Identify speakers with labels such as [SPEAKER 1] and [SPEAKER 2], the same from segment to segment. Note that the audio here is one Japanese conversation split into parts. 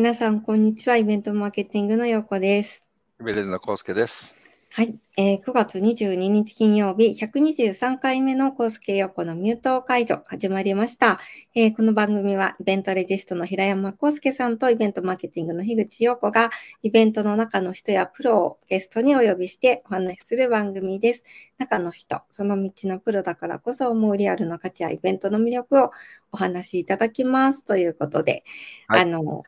[SPEAKER 1] 皆さん、こんにちは。イベントマーケティングの横です。
[SPEAKER 2] ベレーズのコウスケです。
[SPEAKER 1] はい、えー9月22日金曜日、123回目のコースケ横のミュート解除始まりました、えーこの番組はイベントレジストの平山康介さんとイベントマーケティングの樋口陽子がイベントの中の人やプロをゲストにお呼びしてお話しする番組です。中の人、その道のプロだからこそ思うリアルな価値やイベントの魅力をお話しいただきますということで、
[SPEAKER 2] はい
[SPEAKER 1] あの、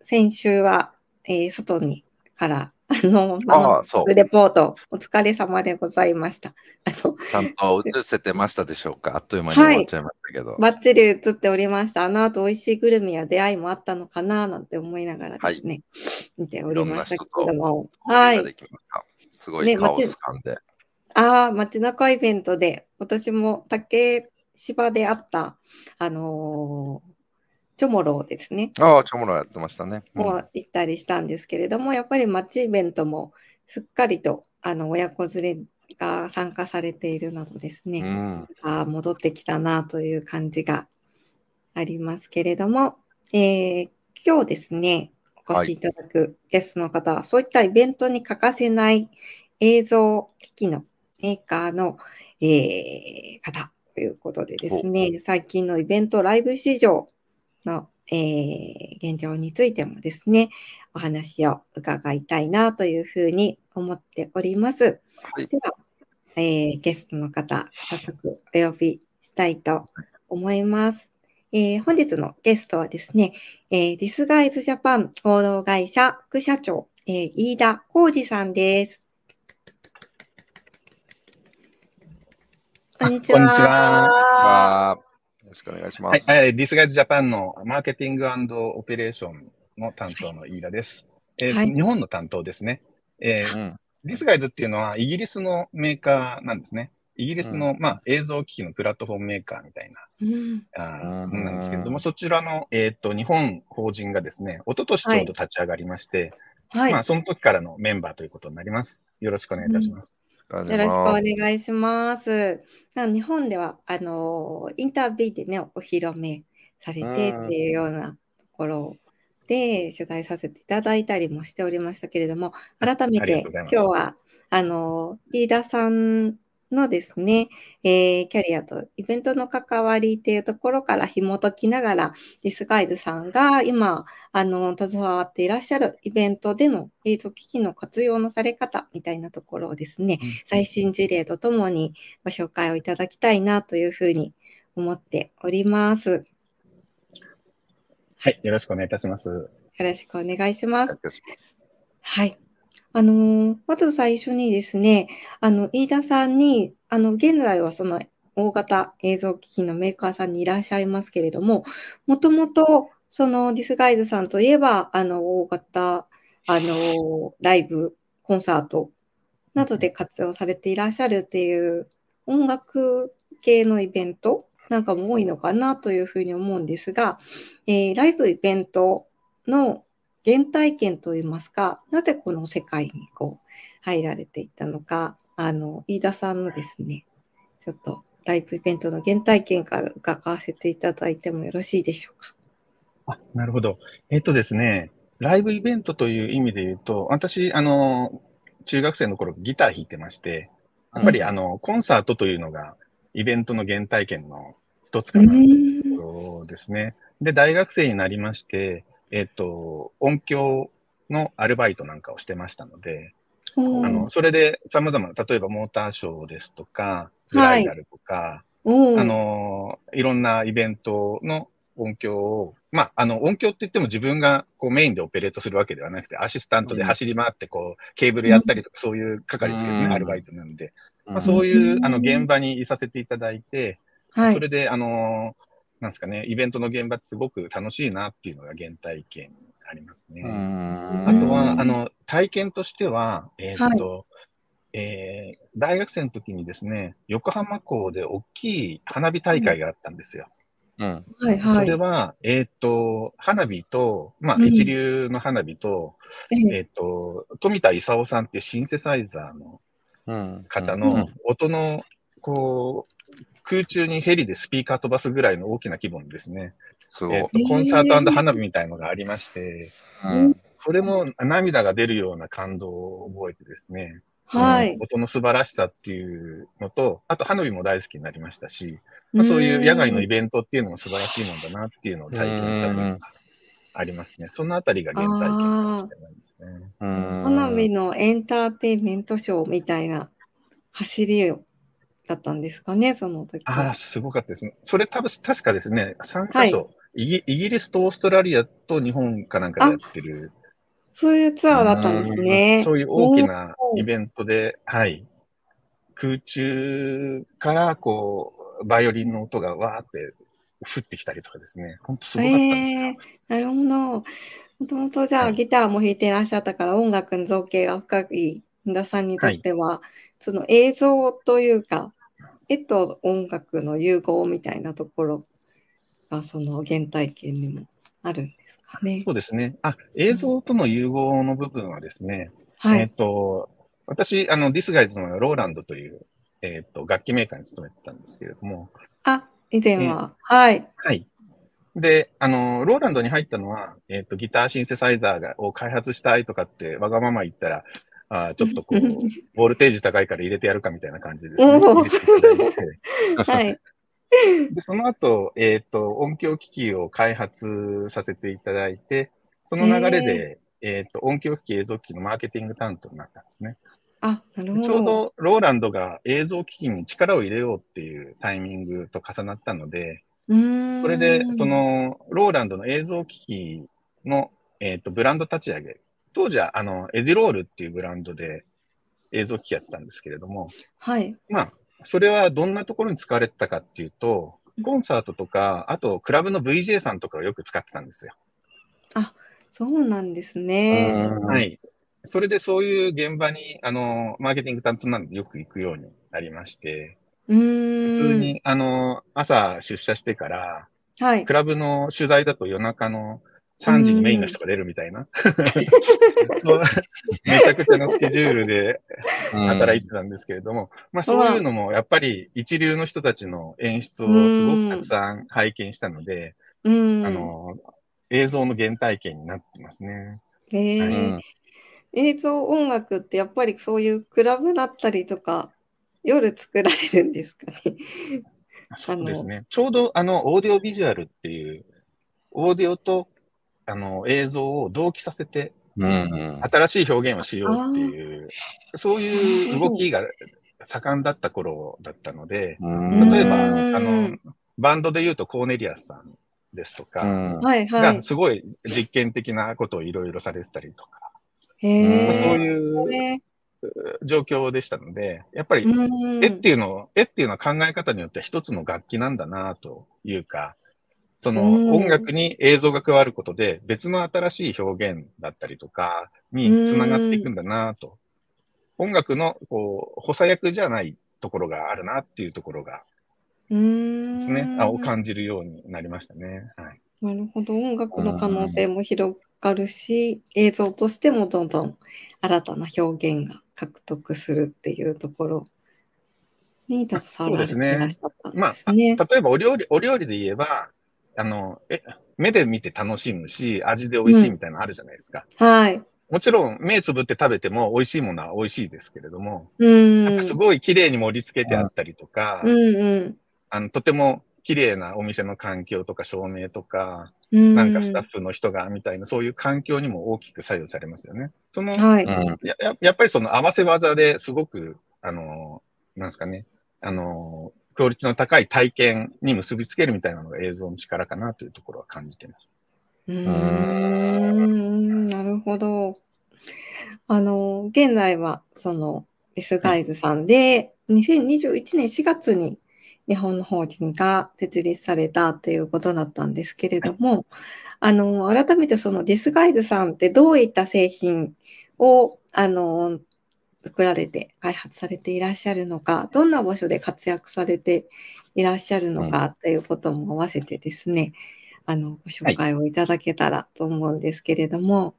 [SPEAKER 1] 先週は、えー外にから、あの、
[SPEAKER 2] ああ
[SPEAKER 1] レポート、お疲れ様でございました。あの、
[SPEAKER 2] ちゃんと映せてましたでしょうか？あっという間に終わっちゃいましたけど。
[SPEAKER 1] バッチリ映っておりました。あの後、美味しいグルメや出会いもあったのかな、なんて思いながらですね、見ておりましたけれども。はい。
[SPEAKER 2] い。すご
[SPEAKER 1] ね
[SPEAKER 2] いカオス感で。
[SPEAKER 1] ああ、街中イベントで、私も竹芝であった、あのーチョモローですね。
[SPEAKER 2] ああ、チョモロやってましたね。うん
[SPEAKER 1] も行ったりしたんですけれども、やっぱり街イベントもすっかりとあの親子連れが参加されているなどですね、
[SPEAKER 2] うん。
[SPEAKER 1] あー戻ってきたなという感じがありますけれども、えー今日ですね、お越しいただくゲストの方は、そういったイベントに欠かせない映像機器のメーカーの、えー方ということでですね、最近のイベントライブ市場の、えー現状についてもですね、お話を伺いたいなというふうに思っております。
[SPEAKER 2] はい。
[SPEAKER 1] では、えーゲストの方、早速お呼びしたいと思います。えー本日のゲストはですね、えーディスガイズジャパン合同会社副社長、えー飯田浩二さんです。こんにちは。
[SPEAKER 2] よろしくお願いしま
[SPEAKER 3] はい、
[SPEAKER 2] す。
[SPEAKER 3] えーディスガイズジャパンのマーケティングオペレーションの担当の飯田です。えー
[SPEAKER 1] はい
[SPEAKER 3] 日本の担当ですね。えー
[SPEAKER 2] うん
[SPEAKER 3] ディスガイズっていうのはイギリスのメーカーなんですね。イギリスの、まあ、映像機器のプラットフォームメーカーみたいな
[SPEAKER 1] うん
[SPEAKER 3] あー
[SPEAKER 2] うん
[SPEAKER 3] ものなんですけれども、そちらの、えっ、と、日本法人がですね、一昨年ちょうど立ち上がりまして、
[SPEAKER 1] はい。
[SPEAKER 3] まあ、その時からのメンバーということになります。よろしくお願いいたします。
[SPEAKER 2] よ
[SPEAKER 1] よろしくお願いします。な日本では、あの、インタビューでね、お披露目されてっていうようなところで取材させていただいたりもしておりましたけれども、改めて今日は、あの、飯田さんのですね、えーキャリアとイベントの関わりっていうところから紐解きながら、ディスガイズさんが今、あの、携わっていらっしゃるイベントでの映像機器の活用のされ方みたいなところをですね、最新事例とともにご紹介をいただきたいなというふうに思っております。
[SPEAKER 3] はい、よろしくお願いいたします。
[SPEAKER 1] よろしくお願いします。
[SPEAKER 2] います
[SPEAKER 1] はい。あのまず最初にですね、あの、飯田さんに、あの、現在はその大型映像機器のメーカーさんにいらっしゃいますけれども、もともと、そのディスガイズさんといえば、あの、大型、あの、ライブ、コンサートなどで活用されていらっしゃるっていう音楽系のイベントなんかも多いのかなというふうに思うんですが、えーライブイベントの原体験といいますか、なぜこの世界にこう入られていったのか、あの、飯田さんのですね、ちょっとライブイベントの原体験から伺わせていただいてもよろしいでしょうか。
[SPEAKER 3] あ、なるほど。えっとですね、ライブイベントという意味で言うと、私、あの、中学生の頃ギター弾いてまして、やっぱり、
[SPEAKER 2] うん
[SPEAKER 3] あの、コンサートというのがイベントの原体験の一つ
[SPEAKER 1] う
[SPEAKER 3] かなというところですね。で、大学生になりまして、えっと、音響のアルバイトなんかをしてましたので、あの、それで様々な、例えばモーターショーですとか、ブライダルとか、
[SPEAKER 1] おー。
[SPEAKER 3] あの、いろんなイベントの音響を、まあ、あの、音響って言っても自分がこうメインでオペレートするわけではなくて、アシスタントで走り回って、こう、ケーブルやったりとか、そういう係ですけどね、
[SPEAKER 2] うん。
[SPEAKER 3] アルバイトなんで。まあ、
[SPEAKER 2] うん
[SPEAKER 3] そういうう、
[SPEAKER 1] ん。
[SPEAKER 3] あの、現場にいさせていただいて、
[SPEAKER 1] はい。
[SPEAKER 3] そ。れで、あの、なんですかね、イベントの現場ってすごく楽しいなっていうのが原体験ありますね。
[SPEAKER 2] うん
[SPEAKER 3] あとは、
[SPEAKER 1] うん
[SPEAKER 3] あの、体験としては、えーっと、えー大学生の時にですね、横浜港で大きい花火大会があったんですよ。
[SPEAKER 2] うん。
[SPEAKER 1] はいはい。
[SPEAKER 3] それは、えーっと、花火と、まあ、
[SPEAKER 1] うん
[SPEAKER 3] 一流の花火と、
[SPEAKER 1] え
[SPEAKER 3] えーっと、富田勲さんっていうシンセサイザーの方の音の、こう、空中にヘリでスピーカー飛ばすぐらいの大きな規模のですね、
[SPEAKER 2] すごい。
[SPEAKER 3] えー。とコンサート花火みたいのがありまして、
[SPEAKER 2] うん。
[SPEAKER 3] それも涙が出るような感動を覚えてですね、
[SPEAKER 1] はい。
[SPEAKER 3] 音の素晴らしさっていうのと、あと花火も大好きになりましたし、まあ、そういう野外のイベントっていうのも素晴らしいもんだなっていうのを体験したことがありますね。そのあたりが原体験かもしれないですね。
[SPEAKER 2] うん
[SPEAKER 1] 花火のエンターテインメントショーみたいな走りをだったんですかね、その時は
[SPEAKER 3] ああ、すごかったですね。それ多分、確かですね、3カ所、イギ、イギリスとオーストラリアと日本かなんかでやってる、
[SPEAKER 1] そういうツアーだったんですね。
[SPEAKER 3] そういう大きなイベントで、はい。空中から、こう、バイオリンの音がわーって降ってきたりとかですね。本当すごかったんですよ。
[SPEAKER 1] えーなるほど。もともとじゃあ、
[SPEAKER 3] はい
[SPEAKER 1] ギターも弾いていらっしゃったから音楽の造形が深い本田さんにとっては、その映像というか絵と音楽の融合みたいなところがその原体験にもあるんですかね。
[SPEAKER 3] そうですね。あ、映像との融合の部分はですね、えっ、
[SPEAKER 1] はい。
[SPEAKER 3] と、私、あの、ディスガイズのローランドという、えっ、と、楽器メーカーに勤めてたんですけれども、
[SPEAKER 1] あ、以前は、はい。
[SPEAKER 3] はい。で、あの、ローランドに入ったのは、えっ、と、ギターシンセサイザーがを開発したいとかって、わがまま言ったら、あーちょっとこう、ボルテージ高いから入れてやるかみたいな感じですね。で、その後、えっ、と、音響機器を開発させていただいて、その流れで、えっ、と、音響機器、映像機器のマーケティング担当になったんですね。
[SPEAKER 1] あ、なるほど。
[SPEAKER 3] ちょうどローランドが映像機器に力を入れようっていうタイミングと重なったので、
[SPEAKER 1] うーん、
[SPEAKER 3] それで、その、ローランドの映像機器の、えっ、と、ブランド立ち上げ。当時は、あの、エディロールっていうブランドで映像機器やってたんですけれども、
[SPEAKER 1] はい。
[SPEAKER 3] まあ、それはどんなところに使われてたかっていうと、コンサートとか、あと、クラブの VJ さんとかをよく使ってたんですよ。
[SPEAKER 1] そうなんですね。
[SPEAKER 3] は。い。それでそういう現場に、あの、マーケティング担当なんでよく行くようになりまして、
[SPEAKER 1] うーん。
[SPEAKER 3] 普通。に、あの、朝出社してから、
[SPEAKER 1] はい
[SPEAKER 3] ク。ラブの取材だと夜中の3時にメインの人が出るみたいな。めちゃくちゃなスケジュールで働いてたんですけれども、まあそういうのもやっぱり一流の人たちの演出をすごくたくさん拝見したので、
[SPEAKER 1] うん。
[SPEAKER 3] あの、映像の原体験になってますね。
[SPEAKER 1] へー
[SPEAKER 2] うん
[SPEAKER 1] 映像音楽ってやっぱりそういうクラブだったりとか夜作られるんですかね。
[SPEAKER 3] そうですね。ちょうどあの、オーディオビジュアルっていう、オーディオとあの映像を同期させて
[SPEAKER 2] うん
[SPEAKER 3] 新しい表現をしようっていう、そういう動きが盛んだった頃だったので、
[SPEAKER 2] うん。
[SPEAKER 3] 例えば、
[SPEAKER 1] うん。
[SPEAKER 3] あの、バンドで言うとコーネリアスさんですと
[SPEAKER 2] う
[SPEAKER 3] か、が。すごい実験的なことをいろいろされてたりとか、そう
[SPEAKER 1] え。
[SPEAKER 3] いう
[SPEAKER 1] ね
[SPEAKER 3] 状況でしたので、やっぱり
[SPEAKER 1] うん。
[SPEAKER 3] 絵っていうのを、絵っていうのは考え方によっては一つの楽器なんだなというか、その
[SPEAKER 1] うん
[SPEAKER 3] 音楽に映像が加わることで別の新しい表現だったりとかにつながっていくんだなと。音楽のこう補佐役じゃないところがあるなっていうところが
[SPEAKER 1] うーん
[SPEAKER 3] ですね、あを感じるようになりましたね。はい。
[SPEAKER 1] なるほど。音楽の可能性も広がるし、映像としてもどんどん新たな表現が獲得するっていうところに携わられていらっしゃったん
[SPEAKER 3] まあ
[SPEAKER 1] ですね。
[SPEAKER 3] 例えばお料理、お料理で言えば、あの、え、目で見て楽しむし、味で美味しいみたいなのあるじゃないですか。
[SPEAKER 1] はい。
[SPEAKER 3] もちろん目つぶって食べても美味しいものは美味しいですけれども、
[SPEAKER 1] うん。
[SPEAKER 3] なんかすごい綺麗に盛り付けてあったりとか、
[SPEAKER 1] うんうん
[SPEAKER 3] あの、とても綺麗なお店の環境とか照明とか、
[SPEAKER 1] うん。
[SPEAKER 3] なんかスタッフの人がみたいな、そういう環境にも大きく左右されますよね。その、
[SPEAKER 1] はい。
[SPEAKER 2] うん
[SPEAKER 3] やややっぱりその合わせ技ですごく、あの、なんですかね、あの、クオリティの高い体験に結びつけるみたいなのが映像の力かなというところは感じています。
[SPEAKER 1] うーん、なるほど。あの、現在は、その、デスガイズさんで、2021年4月に日本の法人が設立されたということだったんですけれども、あの、改めてそのデスガイズさんってどういった製品を、あの、作られて開発されていらっしゃるのか、どんな場所で活躍されていらっしゃるのかということも合わせてですね、あの、ご紹介をいただけたらと思うんですけれども、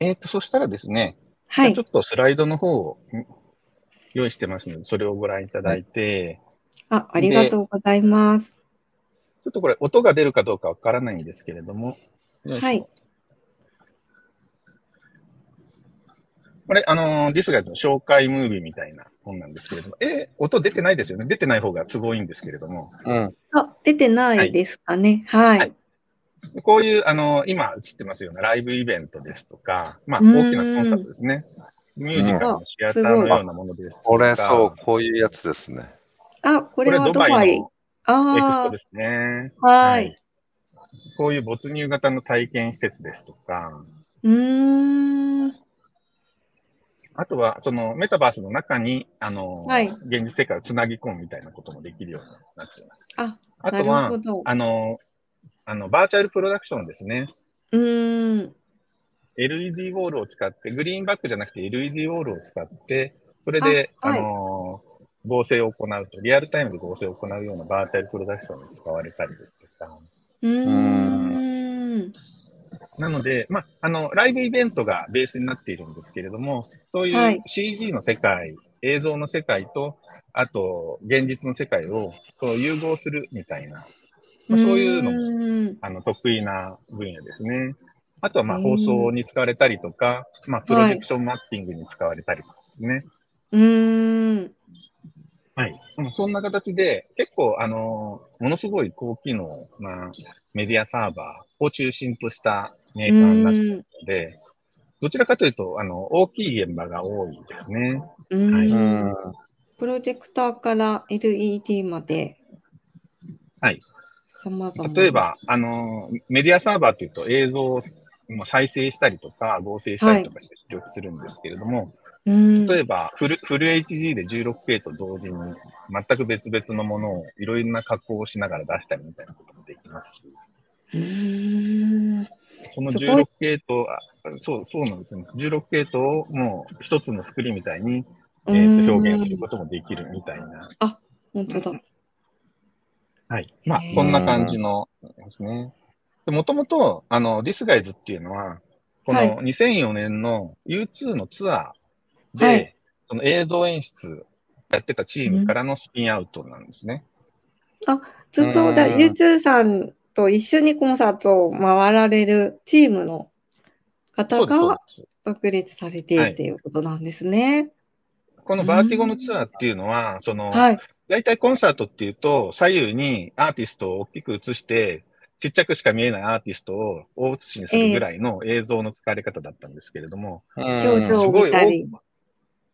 [SPEAKER 3] えっ、と、そしたらですね、
[SPEAKER 1] はい
[SPEAKER 3] ちょ。っとスライドの方をん用意してますので、それをご覧いただいて、
[SPEAKER 1] あ、ありがとうございます。
[SPEAKER 3] ちょっとこれ音が出るかどうかわからないんですけれども。
[SPEAKER 1] はい。
[SPEAKER 3] これ、あのー、ディスガイズの紹介ムービーみたいな本なんですけれども、えー音出てないですよね。出てない方が都合いいんですけれども、
[SPEAKER 2] うん。
[SPEAKER 1] あ、出てないですかね。はい。
[SPEAKER 3] はいこういう、あのー今映ってますようなライブイベントですとか、まあ、大きなコンサートですね。ミュージカルのシアターのようなものですとか。
[SPEAKER 2] これそう、こういうやつですね。
[SPEAKER 1] あ、こ
[SPEAKER 3] これ
[SPEAKER 1] れはド
[SPEAKER 3] ドバイのエ
[SPEAKER 1] バイ。
[SPEAKER 3] クス
[SPEAKER 1] あ
[SPEAKER 3] ポですね。
[SPEAKER 1] あ、はい。
[SPEAKER 3] こういう没入型の体験施設ですとか、
[SPEAKER 1] うーん。
[SPEAKER 3] あとは、そのメタバースの中に、あの、
[SPEAKER 1] はい
[SPEAKER 3] 現実世界をつなぎ込むみたいなこともできるようになっています。
[SPEAKER 1] あ、なる
[SPEAKER 3] あとは。あの、あの、バーチャルプロダクションですね。
[SPEAKER 1] うーん。
[SPEAKER 3] LED ウォールを使って、グリーンバックじゃなくて LED ウォールを使って、それで、あ,、
[SPEAKER 1] あはい
[SPEAKER 3] の、合成を行うと、リアルタイムで合成を行うようなバーチャルプロダクションに使われたりですとか。
[SPEAKER 1] うーん。
[SPEAKER 3] なので、まあ、あの、ライブイベントがベースになっているんですけれども、そう
[SPEAKER 1] はいいう
[SPEAKER 3] CG の世界、映像の世界と、あと、現実の世界をそう融合するみたいな、まあ、そういうのも。あの、得意な分野ですね。あとは、ま放送に使われたりとか、まあ、プロジェクションマッピングに使われたりとかですね。はい。うんそんな形で、結構、あのーものすごい高機能なメディアサーバーを中心としたメ
[SPEAKER 1] う
[SPEAKER 3] ーカーになって。ので、どちらかというと、あの、大きい現場が多いですね。
[SPEAKER 1] う
[SPEAKER 2] う
[SPEAKER 1] ー
[SPEAKER 2] ん
[SPEAKER 1] ん。。プロジェクターから LED まで。
[SPEAKER 3] はい。
[SPEAKER 1] 様々。
[SPEAKER 3] 例え。ば、あのーメディアサーバーというと映像をまあ再生したりとか合成したりとかして出力するんですけれども、
[SPEAKER 1] うーん。
[SPEAKER 3] 例えばフル、フル HD で 16K と同時に全く別々のものをいろいろな加工をしながら出したりみたいなこともできますし、
[SPEAKER 1] うーん。
[SPEAKER 3] その
[SPEAKER 1] すごい
[SPEAKER 3] 16K と、あそう、そうなんですね。16K とをもう一つのスクリーンみたいに、え
[SPEAKER 1] う
[SPEAKER 3] ー表現することもできるみたいな。
[SPEAKER 1] 本当だ。
[SPEAKER 3] はい。まあこんな感じのですね。もともと、あの、ディスガイズっていうのは、こ
[SPEAKER 1] はい
[SPEAKER 3] の2004年の U2 のツアーで、
[SPEAKER 1] はい
[SPEAKER 3] その映像演出やってたチームからのスピンアウトなんですね。
[SPEAKER 1] ずっとだ、
[SPEAKER 2] うーん
[SPEAKER 1] U2 さんと一緒にコンサートを回られるチームの方が。独立されてっていうことなんですね。
[SPEAKER 3] このバーティゴのツアーっていうのは、その、
[SPEAKER 1] はい。
[SPEAKER 3] 大体コンサートっていうと、左右にアーティストを大きく映して、ちっちゃくしか見えないアーティストを大写しにするぐらいの映像の使われ方だったんですけれども、
[SPEAKER 1] 表情を
[SPEAKER 3] すごい
[SPEAKER 1] 見たり。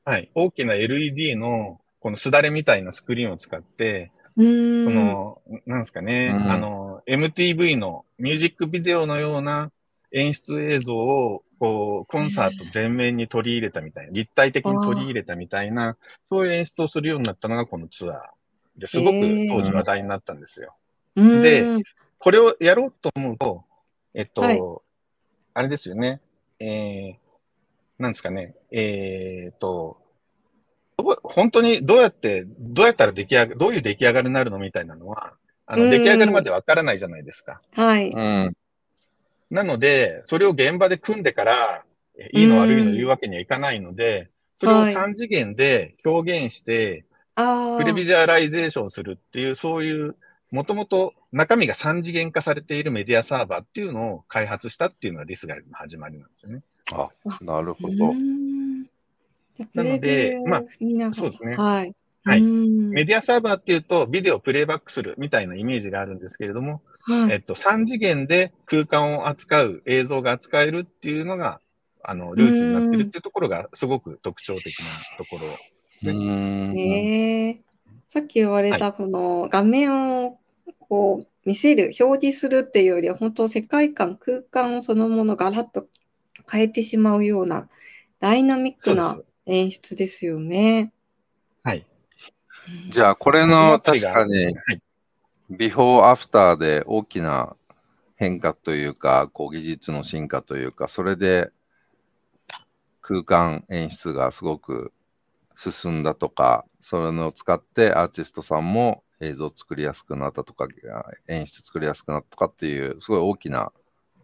[SPEAKER 3] はい、大きな LED のこのすだれみたいなスクリーンを使って、
[SPEAKER 1] うーん。
[SPEAKER 3] この、なんですかね、
[SPEAKER 2] うん
[SPEAKER 3] あの、MTV のミュージックビデオのような演出映像を、こう、コンサート全面に取り入れたみたいな、立体的に取り入れたみたいな、そういう演出をするようになったのがこのツアー。ですごく当時話題になったんですよ。
[SPEAKER 1] うーん
[SPEAKER 3] でこれをやろうと思うと、えっと、
[SPEAKER 1] はい
[SPEAKER 3] あれですよね。えー、なんですかね。えーっと、どう本当にどうやって、どうやったら出来上が、どういう出来上がりになるのみたいなのは、あの、
[SPEAKER 1] うん
[SPEAKER 3] 出来上がるまでわからないじゃないですか。
[SPEAKER 1] はい。
[SPEAKER 2] うん。
[SPEAKER 3] なので、それを現場で組んでから、えいいの悪いの言うわけにはいかないので、それを
[SPEAKER 1] はい
[SPEAKER 3] 3次元で表現して、
[SPEAKER 1] ああ。
[SPEAKER 3] プレビジュアライゼーションするっていう、そういう、もともと中身が3次元化されているメディアサーバーっていうのを開発したっていうのがディスガイズの始まりなんですよね。
[SPEAKER 2] あ、なるほど。
[SPEAKER 3] なのでまあそうですね
[SPEAKER 1] はい。
[SPEAKER 3] はいメディアサーバーっていうと、ビデオをプレイバックするみたいなイメージがあるんですけれども、
[SPEAKER 1] はい。
[SPEAKER 3] えっと、3次元で空間を扱う、映像が扱えるっていうのが、あの、ルーツになってるっていうところが、すごく特徴的なところ
[SPEAKER 2] うーん。
[SPEAKER 1] へえさっき言われたこの画面をこう見せる、表示するっていうよりは、本当世界観、空間をそのものガラッと変えてしまうようなダイナミックな。演出ですよね。
[SPEAKER 3] はい。
[SPEAKER 2] じゃあ、これ
[SPEAKER 3] そ
[SPEAKER 2] の確かに、
[SPEAKER 3] はい。
[SPEAKER 2] ビフォーアフターで大きな変化というか、こう技術の進化というか、それで空間演出がすごく進んだとか、それを使ってアーティストさんも映像作りやすくなったとか、演出作りやすくなったとかっていう、すごい大きな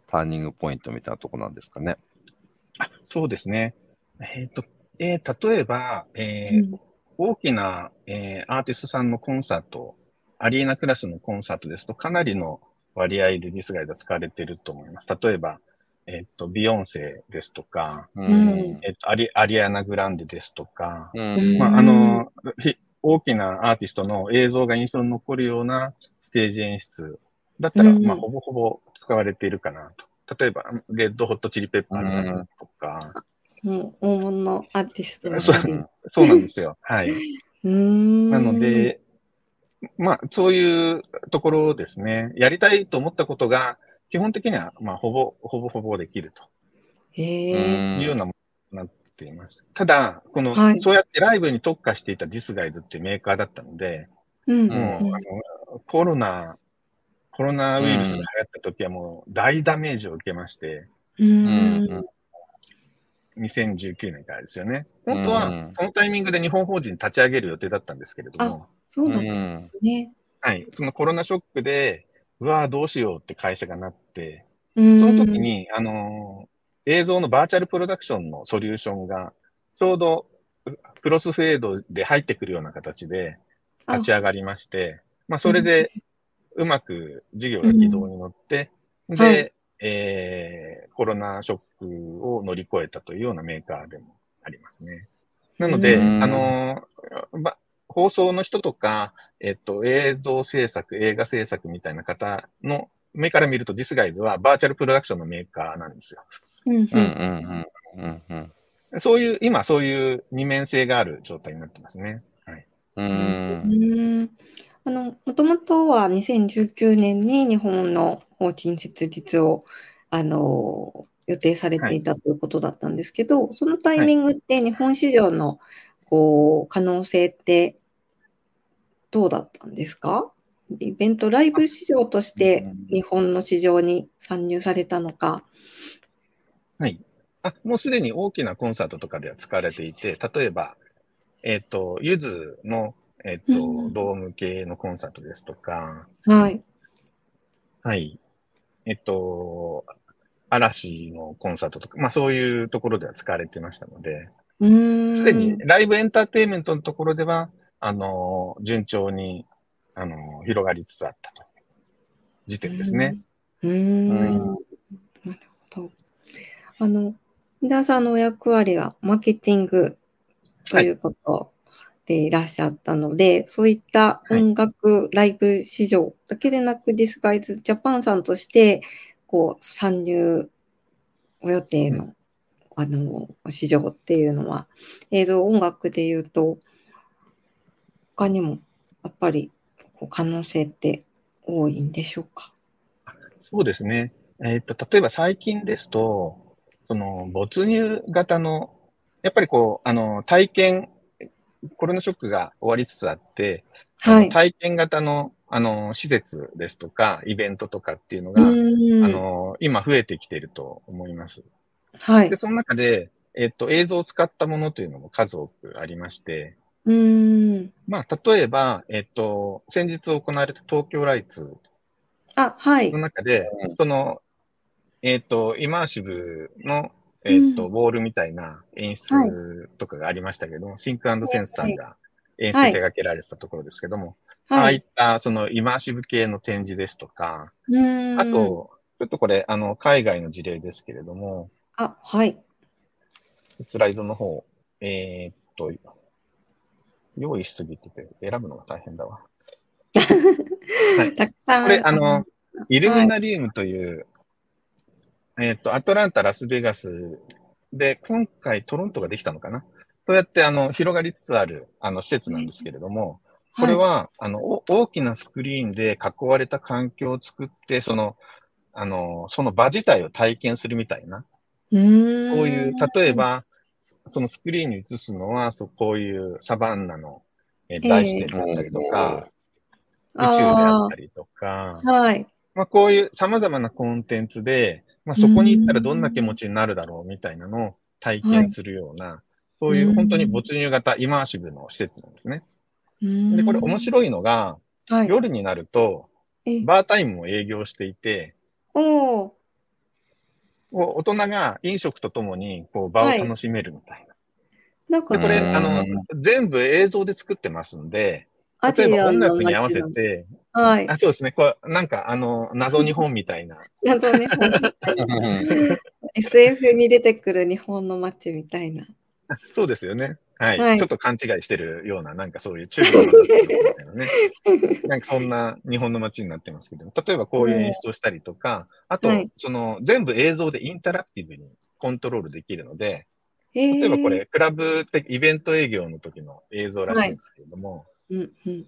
[SPEAKER 2] ターニングポイントみたいなとこなんですかね。
[SPEAKER 3] そうですね。えっ、と、えー例えば、えー
[SPEAKER 1] うん
[SPEAKER 3] 大きな、えーアーティストさんのコンサートアリーナクラスのコンサートですと、かなりの割合でディスガイズは使われていると思います。例えば、えっ、と、ビヨンセですとか、
[SPEAKER 1] うん
[SPEAKER 3] えっ、とアリ、アリアナ・グランデですとか、
[SPEAKER 2] うん
[SPEAKER 3] まあ、あの、ひ大きなアーティストの映像が印象に残るようなステージ演出だったら、
[SPEAKER 1] うん
[SPEAKER 3] まあ、ほぼほぼ使われているかなと。例えば、レッドホットチリペッパーズさんとか、
[SPEAKER 1] もう大物のアーティストの
[SPEAKER 3] そうなんですよ。はい。
[SPEAKER 1] うーん。
[SPEAKER 3] なので、まあ、そういうところですね。やりたいと思ったことが、基本的には、まあ、ほぼ、ほぼほぼできるというようなものになっています。ただ、この、
[SPEAKER 1] はい
[SPEAKER 3] そうやってライブに特化していたディスガイズっていうメーカーだったので、
[SPEAKER 1] うん。
[SPEAKER 3] もう、
[SPEAKER 1] うん
[SPEAKER 3] あの、コロナ、コロナウイルスが流行った時はもう大ダメージを受けまして、
[SPEAKER 1] う
[SPEAKER 2] うん
[SPEAKER 1] ん。
[SPEAKER 3] 2019年からですよね。本当は
[SPEAKER 2] うん、
[SPEAKER 3] そのタイミングで日本法人立ち上げる予定だったんですけれども、
[SPEAKER 1] そうだった
[SPEAKER 2] うん。
[SPEAKER 1] ね。
[SPEAKER 3] はい。そのコロナショックで、うわぁ、どうしようって会社がなって、
[SPEAKER 1] うん。
[SPEAKER 3] その時、に、あのー映像のバーチャルプロダクションのソリューションが、ちょうど、クロスフェードで入ってくるような形で立ち上がりまして、まあ、それで、うまく事業が軌道に乗って、で、
[SPEAKER 1] はい。
[SPEAKER 3] えーコロナショックを乗り越えたというようなメーカーでもありますね。なので、
[SPEAKER 2] うん
[SPEAKER 3] あのーば放送の人とか、えっと、映像制作、映画制作みたいな方の目から見るとディスガイズはバーチャルプロダクションのメーカーなんですよ。
[SPEAKER 1] うん
[SPEAKER 2] うんうんうんうん
[SPEAKER 3] そういう、今そういう二面性がある状態になってますね。はい。
[SPEAKER 2] うんう
[SPEAKER 1] うんんあの、もともとは2019年に日本の法人設立を、あの、予定されていたということだったんですけど、そのタイミングって日本市場の、こう、可能性ってどうだったんですか？イベント、ライブ市場として日本の市場に参入されたのか。
[SPEAKER 3] はい。あ、もうすでに大きなコンサートとかでは使われていて、例えば、えっ、と、ゆずの、えっ、と、
[SPEAKER 1] うん
[SPEAKER 3] ドーム系のコンサートですとか、
[SPEAKER 1] はい。
[SPEAKER 3] はい。えっ、と、嵐のコンサートとか、まあそういうところでは使われてましたので。すでにライブエンターテインメントのところでは、あの、順調に、あの、広がりつつあったと。時点ですね。
[SPEAKER 1] うーん。
[SPEAKER 2] うん
[SPEAKER 1] なるほど。あの、皆さんのお役割はマーケティングということでいらっしゃったので、そういった音楽、ライブ市場だけでなく、ディスガイズジャパンさんとして、こう、参入お予定の、あの、市場っていうのは、映像音楽で言うと、他にも、やっぱり、こう可能性って多いんでしょうか？
[SPEAKER 3] そうですね。えっ、と、例えば最近ですと、その、没入型の、やっぱりこう、あの、体験、コロナショックが終わりつつあって、
[SPEAKER 1] はい。
[SPEAKER 3] 体験型の、あの、施設ですとか、イベントとかっていうのが、あの、今増えてきていると思います。
[SPEAKER 1] はい
[SPEAKER 3] で、。その中で、えっ、と、映像を使ったものというのも数多くありまして、
[SPEAKER 1] うーん。
[SPEAKER 3] まあ、例えば、えっ、と、先日行われた東京ライツ
[SPEAKER 1] あ、はい
[SPEAKER 3] の。中で、
[SPEAKER 2] うん
[SPEAKER 3] その、えっ、と、イマーシブの、えっ、と、
[SPEAKER 1] うん
[SPEAKER 3] ボールみたいな演出とかがありましたけども、シンクセンスさんが演出
[SPEAKER 1] はい
[SPEAKER 3] 手掛けられてたところですけども、ああ
[SPEAKER 1] はいい。
[SPEAKER 3] った、そのイマーシブ系の展示ですとか。あと、ちょっとこれ、あの、海外の事例ですけれども、
[SPEAKER 1] あ、はい。
[SPEAKER 3] スライドの方、えーっと、用意しすぎてて選ぶのが大変だわ。はい
[SPEAKER 1] たくさん。
[SPEAKER 3] これ、あの、イルミナリウムという、えーっと、アトランタ、ラスベガスで、今回トロントができたのかなそうやって、あの、広がりつつある、あの、施設なんですけれども、これは、あの、お大きなスクリーンで囲われた環境を作って、その、あの、その場自体を体験するみたいな、
[SPEAKER 1] うーん。
[SPEAKER 3] こういう、例え、ば、そのスクリーンに映すのは、そうこういうサバンナの、えー
[SPEAKER 1] ええ
[SPEAKER 3] 大自然だったりとか、宇宙であったりとか、
[SPEAKER 1] はい。
[SPEAKER 3] まあこういう様々なコンテンツで、まあそこに行ったらどんな気持ちになるだろうみたいなのを体験するような、そういう本当に没入型イマーシブの施設なんですね。で、これ面
[SPEAKER 1] い。
[SPEAKER 3] 白いのが、
[SPEAKER 1] はい。
[SPEAKER 3] 夜になると、
[SPEAKER 1] え
[SPEAKER 3] バータイムも営業していて、
[SPEAKER 1] お
[SPEAKER 3] 大人が飲食とともにこう場を楽しめるみたいな。
[SPEAKER 1] なんか
[SPEAKER 3] で、これ、
[SPEAKER 2] うん
[SPEAKER 3] あの、全部映像で作ってますんで、例えば音楽に合わせて、
[SPEAKER 1] はい。
[SPEAKER 3] あそうですね。こうなんか、あの、謎日本みたいな。
[SPEAKER 1] 謎ね、本当に SF に出てくる日本の街みたいな。
[SPEAKER 3] あそうですよね。はい。
[SPEAKER 1] はい
[SPEAKER 3] ちょっと勘違いしてるような、なんかそういう中国のみたいなね。なんかそんな日本の街になってますけど、例えばこういう演出をしたりとか、あと
[SPEAKER 1] はい、
[SPEAKER 3] その全部映像でインタラクティブにコントロールできるので、
[SPEAKER 1] 例
[SPEAKER 3] 例えばこれ、クラブ的イベント営業の時の映像らしいんですけれども、
[SPEAKER 1] うんうん。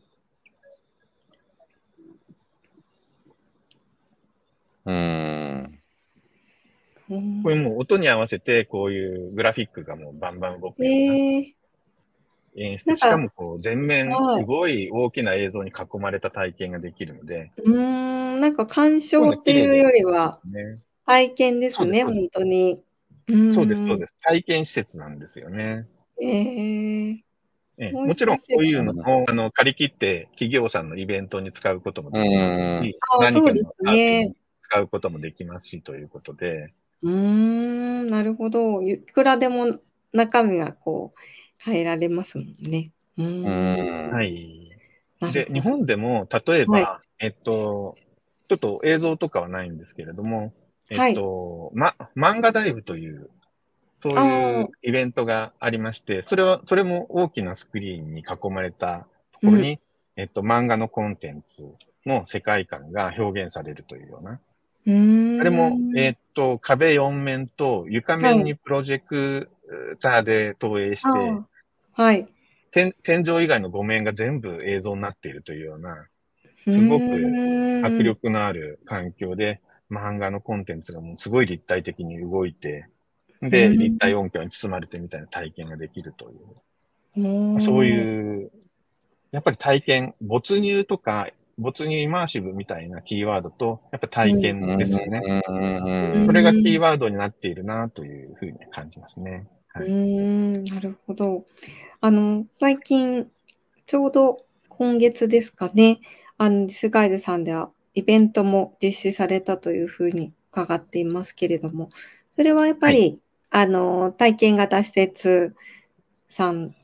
[SPEAKER 2] うーん。
[SPEAKER 1] うん
[SPEAKER 3] これもう音に合わせてこういうグラフィックがもうバンバン動くような
[SPEAKER 1] えー、
[SPEAKER 3] 演出、しかもこう全面
[SPEAKER 1] はい。
[SPEAKER 3] すごい大きな映像に囲まれた体験ができるので、
[SPEAKER 1] うーん、なんか鑑賞っていうよりは
[SPEAKER 3] ね、
[SPEAKER 1] 体験ですね、本当に。うん
[SPEAKER 3] そうです、そうです。体験施設なんですよね。
[SPEAKER 1] えー、
[SPEAKER 3] ええ
[SPEAKER 1] も
[SPEAKER 3] ちろん、こういうの
[SPEAKER 2] う
[SPEAKER 3] も、あの、借り切って企業さんのイベントに使うこともできますし、何かの
[SPEAKER 1] そうですね。
[SPEAKER 3] パーティーに使うこともできますし、ということで、
[SPEAKER 1] うーん、なるほど。いくらでも中身がこう変えられますもんね。
[SPEAKER 3] はいい。で、日本でも、例えば、
[SPEAKER 1] は
[SPEAKER 3] えっと、ちょっと映像とかはないんですけれども、えっと、ま、漫画ダイブという、そういうイベントがありまして、それは、それも大きなスクリーンに囲まれたところに、えっと、漫画のコンテンツの世界観が表現されるというような。あれも、えっと、壁4面と床面にプロジェクターで投影して、
[SPEAKER 1] はい。
[SPEAKER 3] 天天井以外の5面が全部映像になっているというような、すごく迫。力のある環境で、漫画のコンテンツがもうすごい立体的に動いて、で、
[SPEAKER 1] うん
[SPEAKER 3] 立体音響に包まれてみたいな体験ができるという。
[SPEAKER 1] う
[SPEAKER 3] そういう、やっぱり体験、没入とか、没入イマーシブみたいなキーワードと、やっぱ体験ですよね。
[SPEAKER 2] うん
[SPEAKER 3] それがキーワードになっているなというふうに感じますね。は
[SPEAKER 1] う
[SPEAKER 3] い。
[SPEAKER 1] ーん、なるほど。あの、最近、ちょうど今月ですかね、あの、ディスガイズさんではイベントも実施されたというふうに伺っていますけれども、それはやっぱり、あの、体験型施設さん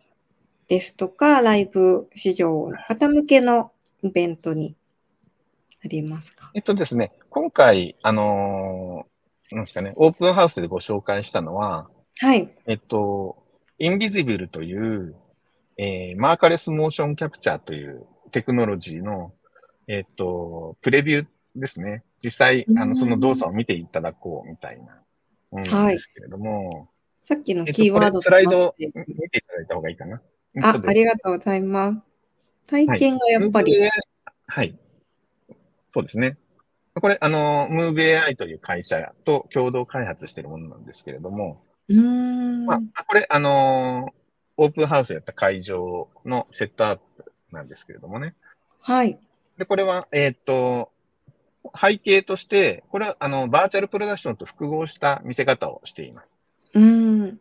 [SPEAKER 1] ですとか、ライブ市場の方向けのイベントになりますか？
[SPEAKER 3] えっとですね、今回、あのーなんですかね、オープンハウスでご紹介したのは、
[SPEAKER 1] はい。
[SPEAKER 3] えっと、インビジブルという、えーマーカレスモーションキャプチャーというテクノロジーの、えっと、プレビューですね。実際、あの、
[SPEAKER 1] うん
[SPEAKER 3] その動作を見ていただこうみたいな、うん
[SPEAKER 1] はい
[SPEAKER 3] ですけれども、
[SPEAKER 1] さっきの
[SPEAKER 3] えっと
[SPEAKER 1] キーワード
[SPEAKER 3] これスライド見ていただいた方がいいかな。
[SPEAKER 1] あ、あり
[SPEAKER 3] が
[SPEAKER 1] がとうございます。体験がやっぱり、
[SPEAKER 3] はい。そうですね。これ、あの、ムーブ AI という会社と共同開発しているものなんですけれども、
[SPEAKER 1] うーん。
[SPEAKER 3] まあ、これ、あのーオープンハウスやった会場のセットアップなんですけれどもね。
[SPEAKER 1] はい。
[SPEAKER 3] で、これは、えーっと、背景として、これは、あの、バーチャルプロダクションと複合した見せ方をしています。
[SPEAKER 1] うーん。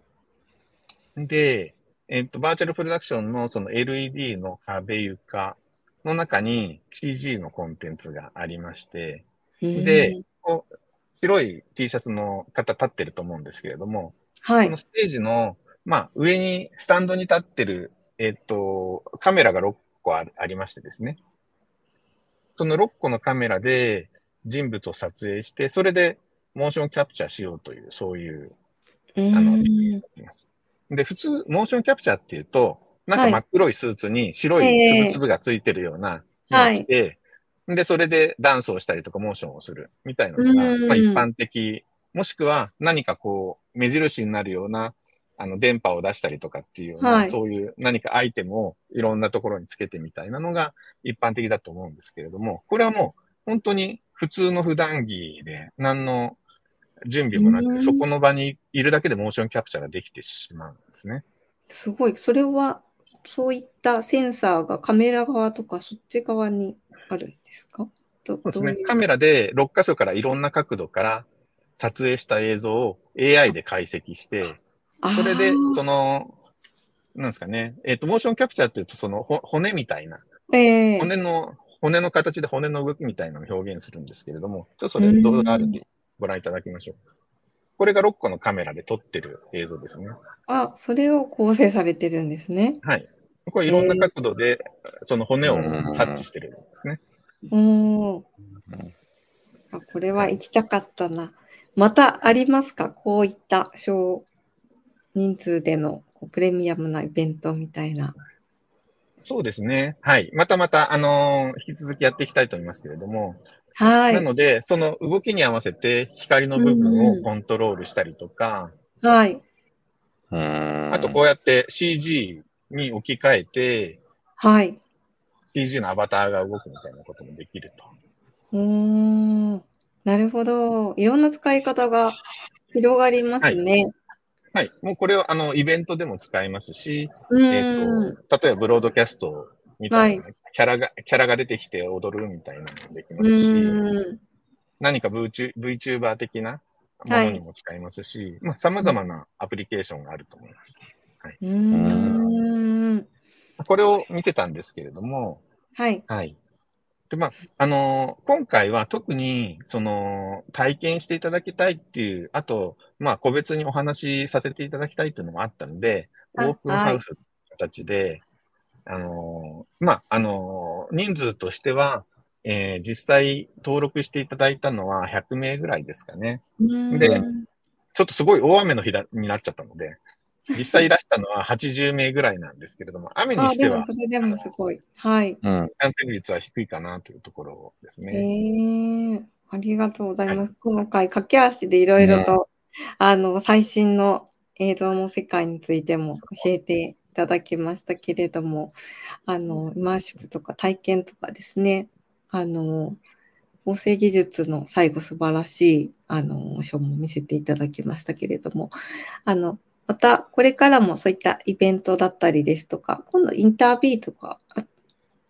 [SPEAKER 3] で、えーっと、バーチャルプロダクションのその LED の壁床の中に CG のコンテンツがありまして、で、こう白い T シャツの方立ってると思うんですけれども、
[SPEAKER 1] はい
[SPEAKER 3] この。ステージの、まあ、上に、スタンドに立ってる、えっと、カメラが6個あありましてですね。その6個のカメラで人物を撮影して、それでモーションキャプチャーしようという、そういう、
[SPEAKER 1] う
[SPEAKER 3] あの、ます。で、普通、モーションキャプチャーっていうと、なん
[SPEAKER 1] はい。
[SPEAKER 3] か真っ黒いスーツに白い
[SPEAKER 1] ええ。
[SPEAKER 3] つぶつぶがついてるような
[SPEAKER 1] はい。
[SPEAKER 3] のを着て、で、それでダンスをしたりとかモーションをするみたいなのが、
[SPEAKER 1] うん。
[SPEAKER 3] まあ一般的。もしくは何かこう、目印になるような、あの、電波を出したりとかっていうような、
[SPEAKER 1] はい。
[SPEAKER 3] そういう何かアイテムをいろんなところにつけてみたいなのが一般的だと思うんですけれども、これはもう本当に普通の普段着で何の準備もな
[SPEAKER 1] うん
[SPEAKER 3] く、そこの場にいるだけでモーションキャプチャーができてしまうんですね。
[SPEAKER 1] すごい。それは、そういったセンサーがカメラ側とかそっち側にあるんですか？ど
[SPEAKER 3] そうですね。カメラで6箇所からいろんな角度から撮影した映像を AI で解析して、それでその、なんですかね。えっ、と、モーションキャプチャーっていうと、そのほ骨みたいな、
[SPEAKER 1] ええ
[SPEAKER 3] 骨の、骨の形で骨の動きみたいなのを表現するんですけれども、ちょっとそれ動画があるんでご覧いただきましょう。これが6個のカメラで撮ってる映像ですね。
[SPEAKER 1] あ、それを構成されてるんですね。
[SPEAKER 3] はい。これいろんな角度で、その骨を察知してるんですね。
[SPEAKER 1] おあこれは行きたかったな。またありますか？こういった少人数でのプレミアムなイベントみたいな。
[SPEAKER 3] そうですね。はい。またまた、あのー、引き続きやっていきたいと思いますけれども。
[SPEAKER 1] はい。
[SPEAKER 3] なので、その動きに合わせて光の部分をコントロールしたりとか。
[SPEAKER 1] はい。
[SPEAKER 3] あと、こうやって CG に置き換えて、
[SPEAKER 1] はい。
[SPEAKER 3] CG のアバターが動くみたいなこともできると。
[SPEAKER 1] うん。なるほど。いろんな使い方が広がりますね。
[SPEAKER 3] はい。はい、もうこれは、あの、イベントでも使えますし、えっ、と、例えばブロードキャストみたいな、キャラが、キャラが出てきて踊るみたいなのもできますし、何か VTuber 的なものにも使えますし、はい、まあ、様々なアプリケーションがあると思います。はい、うん。これを見てたんですけれども、
[SPEAKER 1] はい。
[SPEAKER 3] はい。で、まあ、あのー、今回は特に、その、体験していただきたいっていう、あと、まあ、個別にお話しさせていただきたいっていうのもあったので、オープンハウス形で、あのー、まあ、あのー、人数としては、えー、実際登録していただいたのは100名ぐらいですかね。で、ちょっとすごい大雨の日だになっちゃったので、実際いらしたのは80名ぐらいなんですけれども、雨にしては、
[SPEAKER 1] それでもすごい。はい。
[SPEAKER 3] 感染率は低いかなというところですね。
[SPEAKER 1] えー、ありがとうございます。はい、今回、駆け足でいろいろと、ね、あの、最新の映像の世界についても教えていただきましたけれども、あの、イマーシブとか体験とかですね、あの、合成技術の最後素晴らしい、あの、ショーも見せていただきましたけれども、あの、また、これからもそういったイベントだったりですとか、今度インタービューとか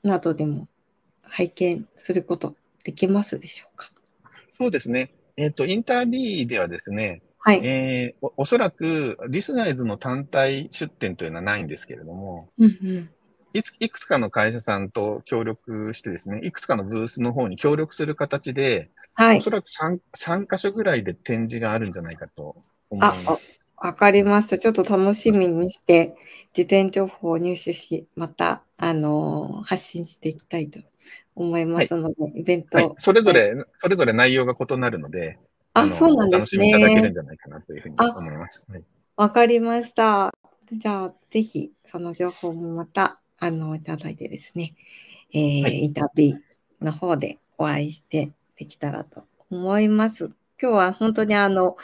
[SPEAKER 1] などでも拝見することできますでしょうか？
[SPEAKER 3] そうですね。えっ、ー、と、インタービューではですね、
[SPEAKER 1] はい。
[SPEAKER 3] えー、おおそらく、リスナーズの単体出展というのはないんですけれども、
[SPEAKER 1] うんうん
[SPEAKER 3] いついくつかの会社さんと協力してですね、いくつかのブースの方に協力する形で、はい、おそらく 3, 3箇所ぐらいで展示があるんじゃないかと思います。
[SPEAKER 1] わかりました。ちょっと楽しみにして、事前情報を入手し、また、あのー、発信していきたいと思いますので、はい、イベント、はい、
[SPEAKER 3] それぞれ、はい、それぞれ内容が異なるので、
[SPEAKER 1] あ、そうなんですね。
[SPEAKER 3] 楽しみいただけるんじゃないかなというふうに思います。
[SPEAKER 1] わ、かりました。じゃあ、ぜひ、その情報もまた、あの、いただいてですね、えー、はい、インタビューの方でお会いしてできたらと思います。今日は本当にあの、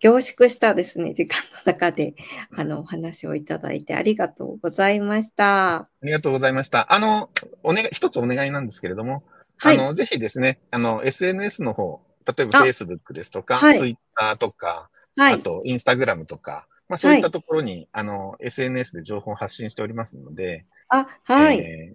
[SPEAKER 1] 凝縮したですね、時間の中で、あの、お話をいただいてありがとうございました。
[SPEAKER 3] ありがとうございました。あの、お願い、一つお願いなんですけれども、はい、あの、ぜひですね、あの、SNS の方、例えば Facebook ですとか、はい、Twitter とか、はい、あと Instagram とか、まあそういったところに、はい、あの、SNS で情報を発信しておりますので、
[SPEAKER 1] あ、はい。え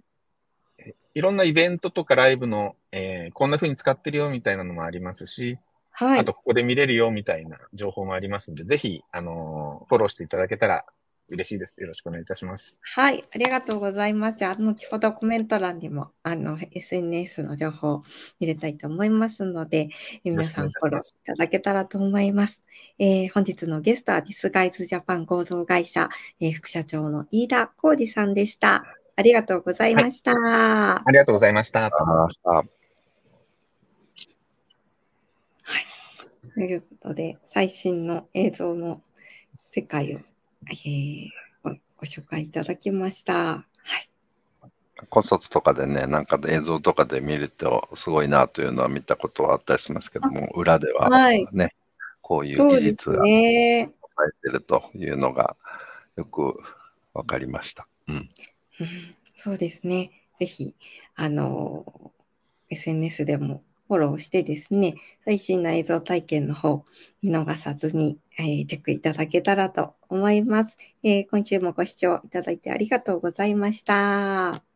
[SPEAKER 3] ー、いろんなイベントとかライブの、えー、こんな風に使ってるよみたいなのもありますし、はい。あと、ここで見れるよみたいな情報もありますので、ぜひ、あのー、フォローしていただけたら嬉しいです。よろしくお願いいたします。
[SPEAKER 1] はい、ありがとうございます。あの、後ほどコメント欄にも、あの、SNS の情報を入れたいと思いますので、皆さんフォローしていただけたらと思います。えー、本日のゲストはディスガイズジャパン合同会社、えー、副社長の飯田浩二さんでした。ありがとうございました。
[SPEAKER 3] はい、ありがとうございました。
[SPEAKER 1] はい。ということで、最新の映像の世界を、えー、ごご紹介いただきました。はい。
[SPEAKER 2] コンサートとかでね、なんか映像とかで見るとすごいなというのは見たことはあったりしますけども、裏ではね、はい、こういう技術がえてるというのがよくわかりました。うん、
[SPEAKER 1] そうですね。ぜひ、あの、SNS でもフォローしてですね、最新の映像体験の方、見逃さずに、えー、チェックいただけたらと思います、えー、今週もご視聴いただいてありがとうございました。